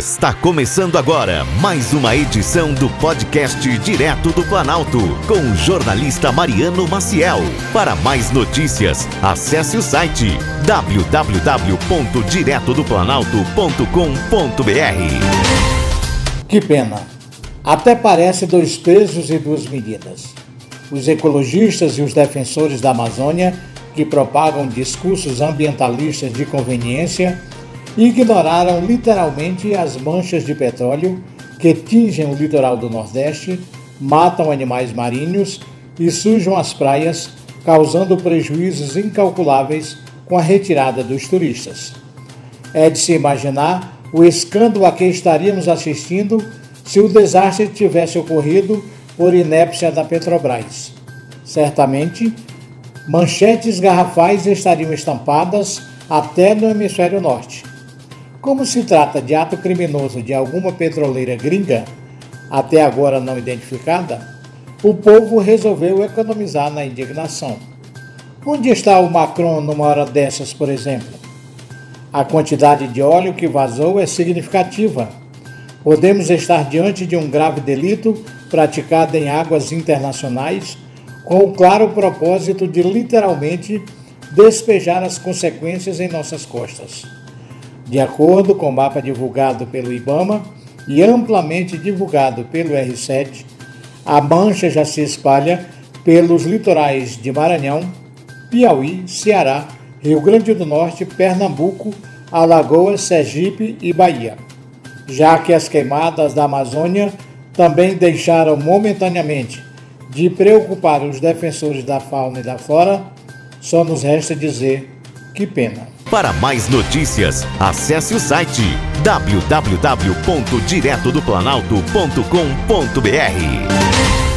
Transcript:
Está começando agora mais uma edição do podcast Direto do Planalto, com o jornalista Mariano Maciel. Para mais notícias, acesse o site www.diretodoplanalto.com.br. Que pena. Até parece dois pesos e duas medidas. Os ecologistas e os defensores da Amazônia, que propagam discursos ambientalistas de conveniência, ignoraram literalmente as manchas de petróleo que tingem o litoral do Nordeste, matam animais marinhos e sujam as praias, causando prejuízos incalculáveis com a retirada dos turistas. É de se imaginar o escândalo a que estaríamos assistindo se o desastre tivesse ocorrido por inépcia da Petrobras. Certamente, manchetes garrafais estariam estampadas até no hemisfério norte. Como se trata de ato criminoso de alguma petroleira gringa, até agora não identificada, o povo resolveu economizar na indignação. Onde está o Macron numa hora dessas, por exemplo? A quantidade de óleo que vazou é significativa. Podemos estar diante de um grave delito praticado em águas internacionais, com o claro propósito de literalmente despejar as consequências em nossas costas. De acordo com o mapa divulgado pelo IBAMA e amplamente divulgado pelo R7, a mancha já se espalha pelos litorais de Maranhão, Piauí, Ceará, Rio Grande do Norte, Pernambuco, Alagoas, Sergipe e Bahia, já que as queimadas da Amazônia também deixaram momentaneamente de preocupar os defensores da fauna e da flora, só nos resta dizer que pena. Para mais notícias, acesse o site www.diretodoplanalto.com.br.